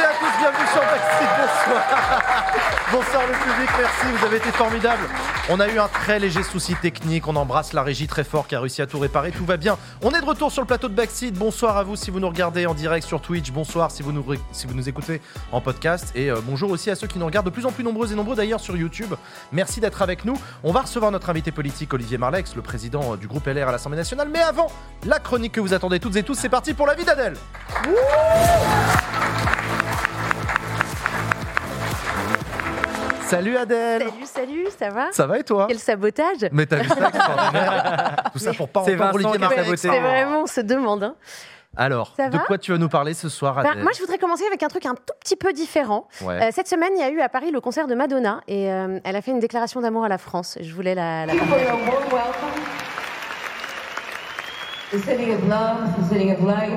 et à tous, bienvenue sur Backstreet, bonsoir Bonsoir le public, merci, vous avez été formidable On a eu un très léger souci technique, on embrasse la régie très fort qui a réussi à tout réparer, tout va bien. On est de retour sur le plateau de Backseat, bonsoir à vous si vous nous regardez en direct sur Twitch, bonsoir si vous nous, si vous nous écoutez en podcast, et euh, bonjour aussi à ceux qui nous regardent de plus en plus nombreux et nombreux d'ailleurs sur YouTube. Merci d'être avec nous. On va recevoir notre invité politique Olivier Marlex, le président euh, du groupe LR à l'Assemblée nationale, mais avant, la chronique que vous attendez toutes et tous, c'est parti pour la vie d'Adèle Salut Adèle Salut, salut, ça va? Ça va et toi? Quel sabotage Mais t'as vu ça extraordinaire Tout ça pour pas C'est Vincent qui a Marlex. saboté. C'est vraiment, on se demande. hein. Alors, Ça de quoi tu vas nous parler ce soir Ben, Adèle? moi, je voudrais commencer avec un truc un tout petit peu différent. Ouais. Euh, cette semaine, il y a eu à Paris le concert de Madonna et euh, elle a fait une déclaration d'amour à la France. Je voulais la, la For your warm welcome. The city of love, the city of light,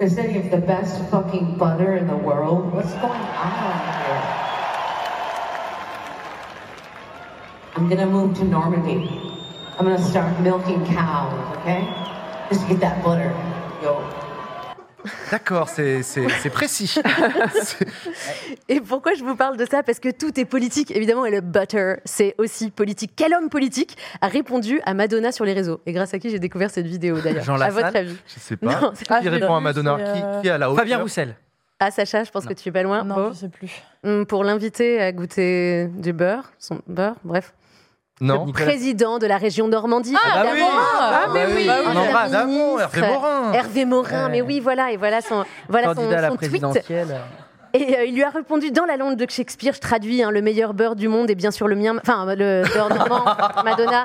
the city of the best fucking butter in the world. What's going on here? I'm gonna move to Normandy. I'm gonna start milking cows, okay? Just to get that butter. Yo. D'accord, c'est précis. Et pourquoi je vous parle de ça? Parce que tout est politique, évidemment, et le butter, c'est aussi politique. Quel homme politique a répondu à Madonna sur les réseaux? Et grâce à qui j'ai découvert cette vidéo d'ailleurs? Jean À Lassalle? votre avis? Je sais pas. Non, qui répond à Madonna? Qui, euh, qui est à la hauteur? Fabien Roussel. Ah, Sacha, je pense que tu es pas loin. Non, Beau. je sais plus. Hum, Pour l'inviter à goûter du beurre, son beurre, bref. Non. Nicolas- Président de la région Normandie. Ah, bah oui. évidemment. Ah, mais oui. Un On embrasse. Évidemment, Hervé. Morin. Hervé Morin, Ouais. mais oui, voilà, et voilà son, voilà son, Candidat à la son tweet. Et euh, il lui a répondu dans la langue de Shakespeare, je traduis, hein, le meilleur beurre du monde est bien sûr le mien, enfin le beurre normand, Madonna.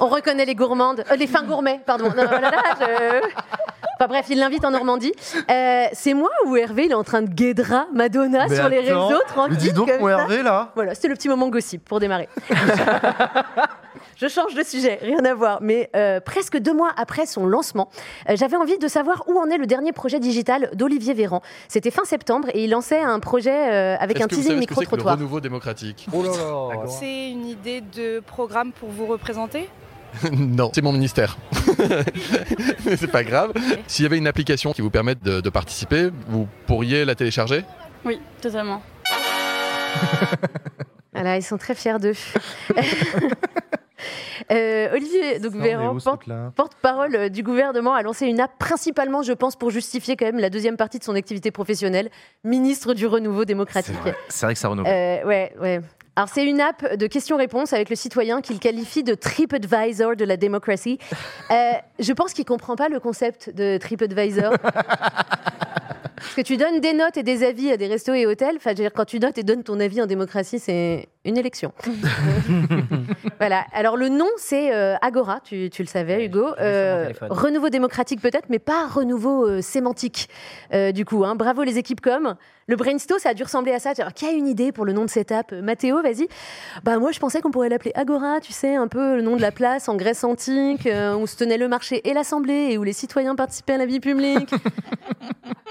On reconnaît les gourmandes, euh, les fins gourmets, pardon. Non, là là, je- Enfin bref, il l'invite en Normandie. Euh, c'est moi ou Hervé, il est en train de guédra Madonna Mais sur les réseaux, mais tranquille. dis donc, comme mon ça. Hervé, là. Voilà, c'était le petit moment gossip pour démarrer. Je change de sujet, rien à voir. Mais euh, presque deux mois après son lancement, euh, j'avais envie de savoir où en est le dernier projet digital d'Olivier Véran. C'était fin septembre et il lançait un projet euh, avec un teasing que c'est le micro-trottoir. renouveau démocratique? Oh là là. C'est une idée de programme pour vous représenter? Non, c'est mon ministère. Mais c'est pas grave. S'il y avait une application qui vous permette de, de participer, vous pourriez la télécharger? Oui, totalement. Voilà, ils sont très fiers d'eux. Euh, Olivier donc Véran, porte- porte-parole euh, du gouvernement, a lancé une app principalement, je pense, pour justifier quand même la deuxième partie de son activité professionnelle, ministre du renouveau C'est démocratique. vrai. C'est vrai que ça renouvelle. Euh, ouais, ouais. Alors, c'est une app de questions-réponses avec le citoyen qu'il qualifie de TripAdvisor de la démocratie. Euh, je pense qu'il comprend pas le concept de TripAdvisor. Parce que tu donnes des notes et des avis à des restos et hôtels. Enfin, je veux dire, quand tu notes et donnes ton avis en démocratie, c'est une élection. voilà. Alors, le nom, c'est euh, Agora. Tu, tu le savais, Ouais, Hugo. téléphone. renouveau démocratique, peut-être, mais pas renouveau euh, sémantique. Euh, du coup, hein. bravo les équipes com. Le brainstorm, ça a dû ressembler à ça. Alors, qui a une idée pour le nom de cette app? Mathéo, vas-y. Bah, moi, je pensais qu'on pourrait l'appeler Agora, tu sais, un peu le nom de la place en Grèce antique, euh, où se tenait le marché et l'assemblée, et où les citoyens participaient à la vie publique.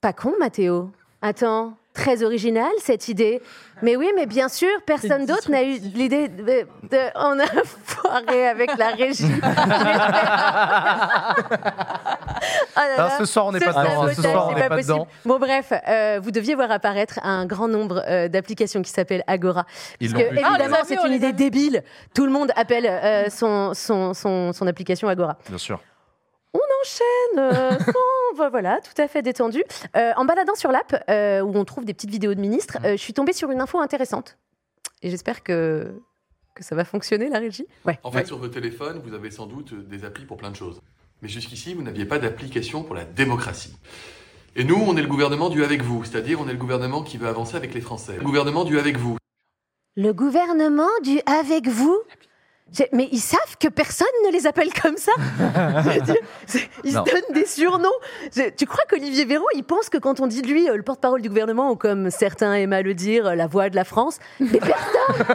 Pas con, Mathéo. Attends, très original cette idée. Mais oui, mais bien sûr, personne d'autre n'a eu l'idée de, de- On a foiré avec la régie. Ah là Ah, là. ce soir, on n'est pas dedans. Ce soir, on n'est pas pas possible. dedans. Bon, bref, euh, vous deviez voir apparaître un grand nombre euh, d'applications qui s'appellent Agora. Parce que. Ah, on évidemment, a vus, c'est on une idée débile. Tout le monde appelle euh, son, son, son, son application Agora. Bien sûr. Enchaîne, euh, sans- vo- voilà, tout à fait détendu. Euh, en baladant sur l'app, euh, où on trouve des petites vidéos de ministres, euh, je suis tombée sur une info intéressante. Et j'espère que, que ça va fonctionner, la régie. Ouais. En fait, sur votre téléphone, vous avez sans doute des applis pour plein de choses. Mais jusqu'ici, vous n'aviez pas d'application pour la démocratie. Et nous, on est le gouvernement du avec vous, c'est-à-dire on est le gouvernement qui veut avancer avec les Français. Le gouvernement du avec vous. Le gouvernement du avec vous? Mais ils savent que personne ne les appelle comme ça. Ils se donnent des surnoms. Tu crois qu'Olivier Véran, il pense que quand on dit de lui euh, le porte-parole du gouvernement, ou comme certains aiment à le dire, euh, la voix de la France, mais personne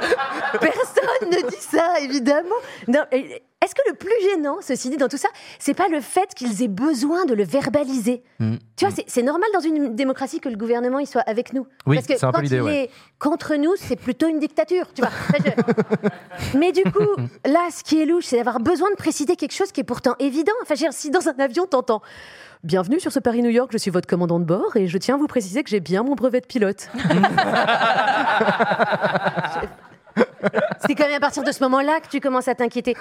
Personne ne dit ça, évidemment. Non, Est-ce que le plus gênant, ceci dit, dans tout ça, c'est pas le fait qu'ils aient besoin de le verbaliser? Mm. Tu vois, c'est- c'est normal dans une démocratie que le gouvernement il soit avec nous. Oui, Parce que c'est un peu quand il ouais. est contre nous, c'est plutôt une dictature. Tu vois. Je- Mais du coup, là, ce qui est louche, c'est d'avoir besoin de préciser quelque chose qui est pourtant évident. Enfin, je veux dire, si dans un avion, t'entends. Bienvenue sur ce Paris-New York, je suis votre commandant de bord et je tiens à vous préciser que j'ai bien mon brevet de pilote. C'est quand même à partir de ce moment-là que tu commences à t'inquiéter.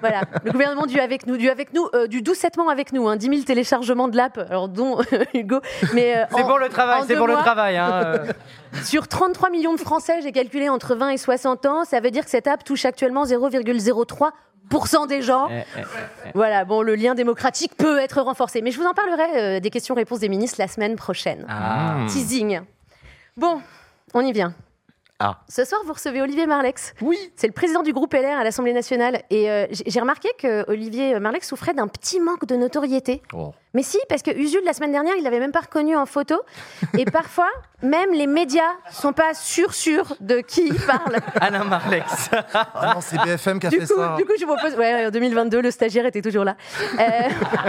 Voilà, le gouvernement du avec nous, du avec nous, euh, du doucettement avec nous, hein, 10 000 téléchargements de l'app, alors dont Hugo, mais euh, C'est pour le travail, c'est pour le travail. hein, euh. Sur 33 millions de Français, j'ai calculé entre 20 et 60 ans, ça veut dire que cette app touche actuellement 0,03% des gens. Eh, eh. Voilà, bon, le lien démocratique peut être renforcé, mais je vous en parlerai euh, des questions-réponses des ministres la semaine prochaine. Ah. Teasing. Bon, on y vient. Ah. Ce soir, vous recevez Olivier Marlex. Oui. C'est le président du groupe LR à l'Assemblée nationale. Et euh, j'ai remarqué que Olivier Marlex souffrait d'un petit manque de notoriété. Oh. Mais si, parce que Usul, la semaine dernière, il l'avait même pas reconnu en photo. Et parfois, même les médias sont pas sûrs sûrs de qui il parle. Alain Marlex. Ah non, c'est BFM qui a Du fait coup, ça. du coup, je vous propose. Ouais, en 2022, le stagiaire était toujours là. Euh,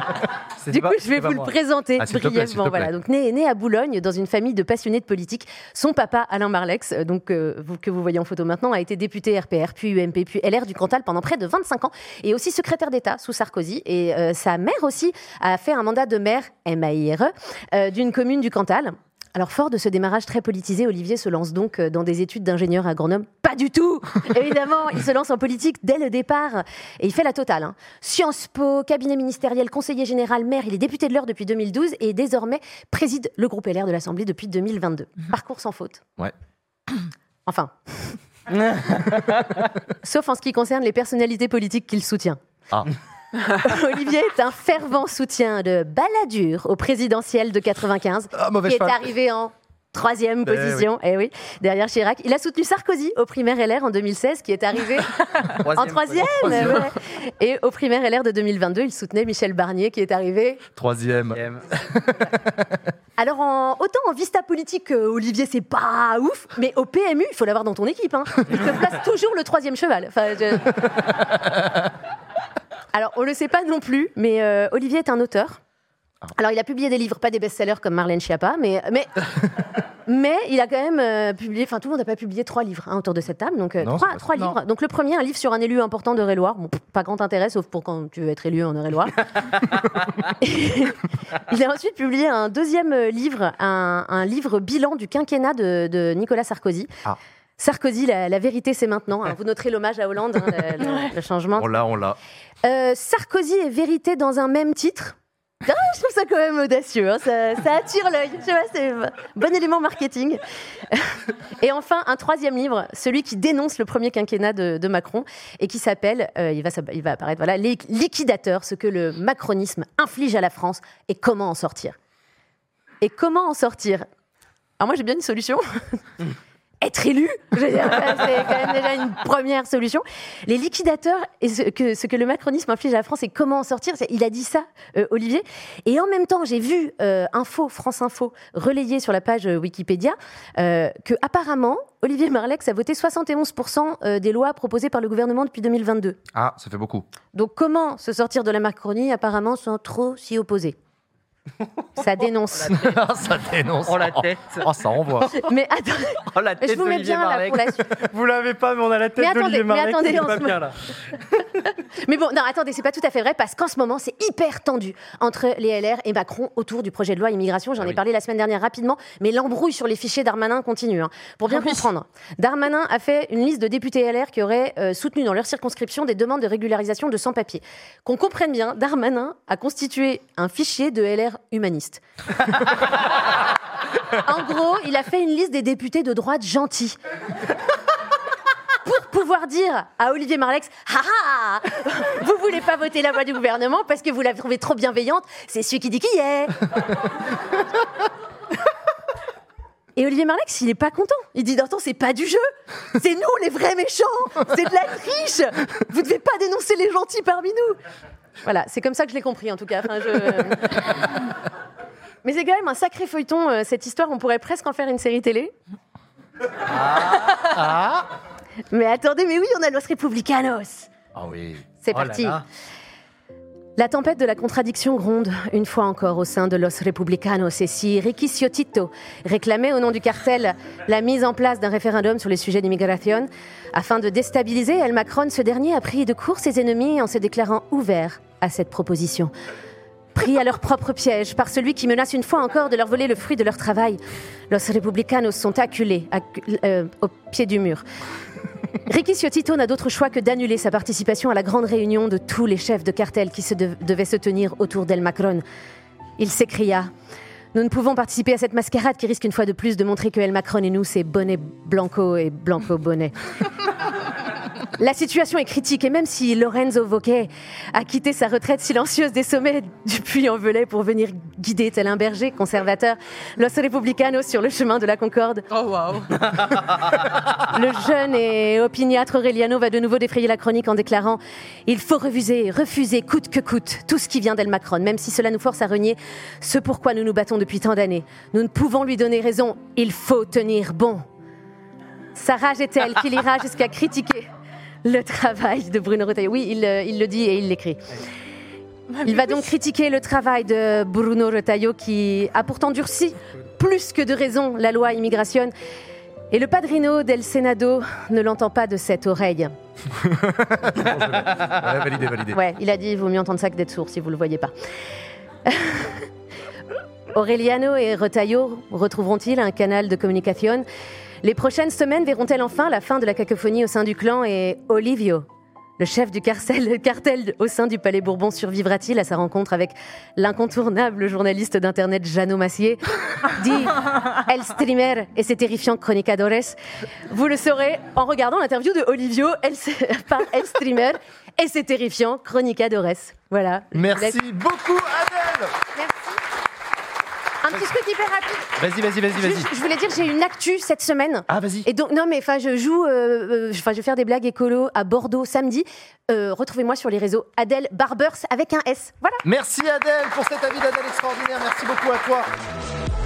du pas- coup, je vais vous le moi. présenter Ah, brièvement. plaît. Voilà. Donc, né, né à Boulogne, dans une famille de passionnés de politique. Son papa, Alain Marlex, euh, donc vous, que vous voyez en photo maintenant, a été député RPR, puis UMP, puis LR du Cantal pendant près de 25 ans, et aussi secrétaire d'État sous Sarkozy. Et euh, sa mère aussi a fait un mandat de maire MAIRE euh, d'une commune du Cantal. Alors, fort de ce démarrage très politisé, Olivier se lance donc euh, dans des études d'ingénieur agronome. Pas du tout Évidemment, il se lance en politique dès le départ. Et il fait la totale. hein. Sciences Po, cabinet ministériel, conseiller général, maire. Il est député de l'Eure depuis 2012 et désormais préside le groupe LR de l'Assemblée depuis 2022. Parcours sans faute. Ouais. Enfin. Sauf en ce qui concerne les personnalités politiques qu'il soutient. Ah. Olivier est un fervent soutien de Balladur au présidentiel de 95 Ah, qui est arrivé en troisième Eh position, eh oui, derrière Chirac. Il a soutenu Sarkozy au primaire LR en 2016, qui est arrivé en troisième. troisième. ouais. Et au primaire LR de 2022, il soutenait Michel Barnier, qui est arrivé. Troisième. Alors, en, autant en vista politique, euh, Olivier, c'est pas ouf, mais au PMU, il faut l'avoir dans ton équipe. Hein. Il te place toujours le troisième cheval. Enfin, je- Alors, on le sait pas non plus, mais euh, Olivier est un auteur. Alors, il a publié des livres, pas des best-sellers comme Marlène Schiappa, mais, mais, mais il a quand même euh, publié, enfin, tout le monde n'a pas publié trois livres hein, autour de cette table, donc euh, Non, trois, livres. Donc, le premier, un livre sur un élu important d'Eure-et-Loire. Bon, pff, pas grand intérêt, sauf pour quand tu veux être élu en Eure-et-Loire. il a ensuite publié un deuxième euh, livre, un, un livre bilan du quinquennat de, de Nicolas Sarkozy. Ah. Sarkozy, la, la vérité, c'est maintenant. hein. Vous noterez l'hommage à Hollande, hein, le, le- le changement. On l'a, on l'a. Euh, Sarkozy et vérité dans un même titre. Ah, je trouve ça quand même audacieux, hein. ça, attire l'œil. C'est bon élément marketing. Et enfin, un troisième livre, celui qui dénonce le premier quinquennat de, Macron et qui s'appelle, euh, il, va, il va apparaître, voilà, Les liquidateurs, ce que le macronisme inflige à la France et comment en sortir. Et comment en sortir? Alors moi j'ai bien une solution. Être élu, c'est quand même déjà une première solution. Les liquidateurs et ce que, ce que le macronisme inflige à la France et comment en sortir, il a dit ça, euh, Olivier. Et en même temps, j'ai vu euh, Info, France Info, relayé sur la page euh, Wikipédia, euh, que apparemment, Olivier Marlex a voté 71% euh, des lois proposées par le gouvernement depuis 2022. Ah, ça fait beaucoup. Donc comment se sortir de la Macronie apparemment sans trop s'y opposer? Ça dénonce. Ah, ça dénonce. Oh la tête. Oh, ça envoie. Mais attends, Oh la tête je vous mets bien là pour la suite. Vous l'avez pas, mais on a la tête Mais attendez, d'Olivier mais Marlex. attendez, se bien là. Mais bon, non, attendez, c'est pas tout à fait vrai parce qu'en ce moment, c'est hyper tendu entre les LR et Macron autour du projet de loi immigration. J'en Ah ai oui. parlé la semaine dernière rapidement, mais l'embrouille sur les fichiers Darmanin continue. hein. Pour bien comprendre, Darmanin a fait une liste de députés LR qui auraient euh, soutenu dans leur circonscription des demandes de régularisation de sans-papiers. Qu'on comprenne bien, Darmanin a constitué un fichier de LR humaniste. en gros, il a fait une liste des députés de droite gentils pour pouvoir dire à Olivier Marlex Ah ah Vous voulez pas voter la loi du gouvernement parce que vous la trouvez trop bienveillante, c'est celui qui dit qui est Et Olivier Marlex, il est pas content. Il dit Attends, c'est pas du jeu. C'est nous les vrais méchants. C'est de la triche. Vous devez pas dénoncer les gentils parmi nous. Voilà, c'est comme ça que je l'ai compris en tout cas. Enfin, je- Mais c'est quand même un sacré feuilleton, euh, cette histoire. On pourrait presque en faire une série télé. Mais attendez, mais oui, on a Los Republicanos. Ah oui. C'est Oh là parti. là. La tempête de la contradiction gronde une fois encore au sein de Los Republicanos et si Ricky Ciottito réclamait au nom du cartel la mise en place d'un référendum sur les sujets d'immigration afin de déstabiliser El Macron, ce dernier a pris de court ses ennemis en se déclarant ouvert à cette proposition. Pris à leur propre piège par celui qui menace une fois encore de leur voler le fruit de leur travail, Los Republicanos sont acculés accu- euh, au pied du mur. Ricky Ciottito n'a d'autre choix que d'annuler sa participation à la grande réunion de tous les chefs de cartel qui se dev- devaient se tenir autour d'El Macron. Il s'écria Nous ne pouvons participer à cette mascarade qui risque une fois de plus de montrer que El Macron et nous, c'est bonnet blanco et blanco bonnet. La situation est critique et même si Lorenzo Wauquiez a quitté sa retraite silencieuse des sommets du Puy-en-Velay pour venir guider tel un berger conservateur Los Republicanos sur le chemin de la Concorde, Oh waouh. le jeune et opiniâtre Aureliano va de nouveau défrayer la chronique en déclarant Il faut refuser, refuser coûte que coûte tout ce qui vient d'El Macron, même si cela nous force à renier ce pourquoi nous nous battons depuis tant d'années. Nous ne pouvons lui donner raison, il faut tenir bon. Sa rage est telle qu'il ira jusqu'à critiquer le travail de Bruno Retailleau. Oui, il, euh, il le dit et il l'écrit. Il va donc critiquer le travail de Bruno Retailleau qui a pourtant durci plus que de raison la loi immigration. Et le padrino del Senado ne l'entend pas de cette oreille. Ouais, validé, validé. Ouais, il a dit il vaut mieux entendre ça que d'être sourd si vous le voyez pas. Aureliano et Retailleau retrouveront-ils un canal de communication? Les prochaines semaines verront-elles enfin la fin de la cacophonie au sein du clan et Olivio, le chef du cartel, le cartel au sein du Palais Bourbon, survivra-t-il à sa rencontre avec l'incontournable journaliste d'internet Jeannot Massier, dit El Streamer et ses terrifiants chronicadores Vous le saurez en regardant l'interview de Olivio El, par El Streamer et ses terrifiants chronicadores. Voilà. Merci beaucoup, Adèle. Un petit truc hyper rapide. Vas-y, vas-y, vas-y, vas-y. Je voulais dire, j'ai une actu cette semaine. Ah, vas-y. Et donc, non, mais enfin, je joue, euh, euh, enfin, je vais faire des blagues écolo à Bordeaux samedi. Euh, Retrouvez-moi sur les réseaux Adèle Barbers avec un S. Voilà. Merci Adèle pour cet avis d'Adèle extraordinaire. Merci beaucoup à toi.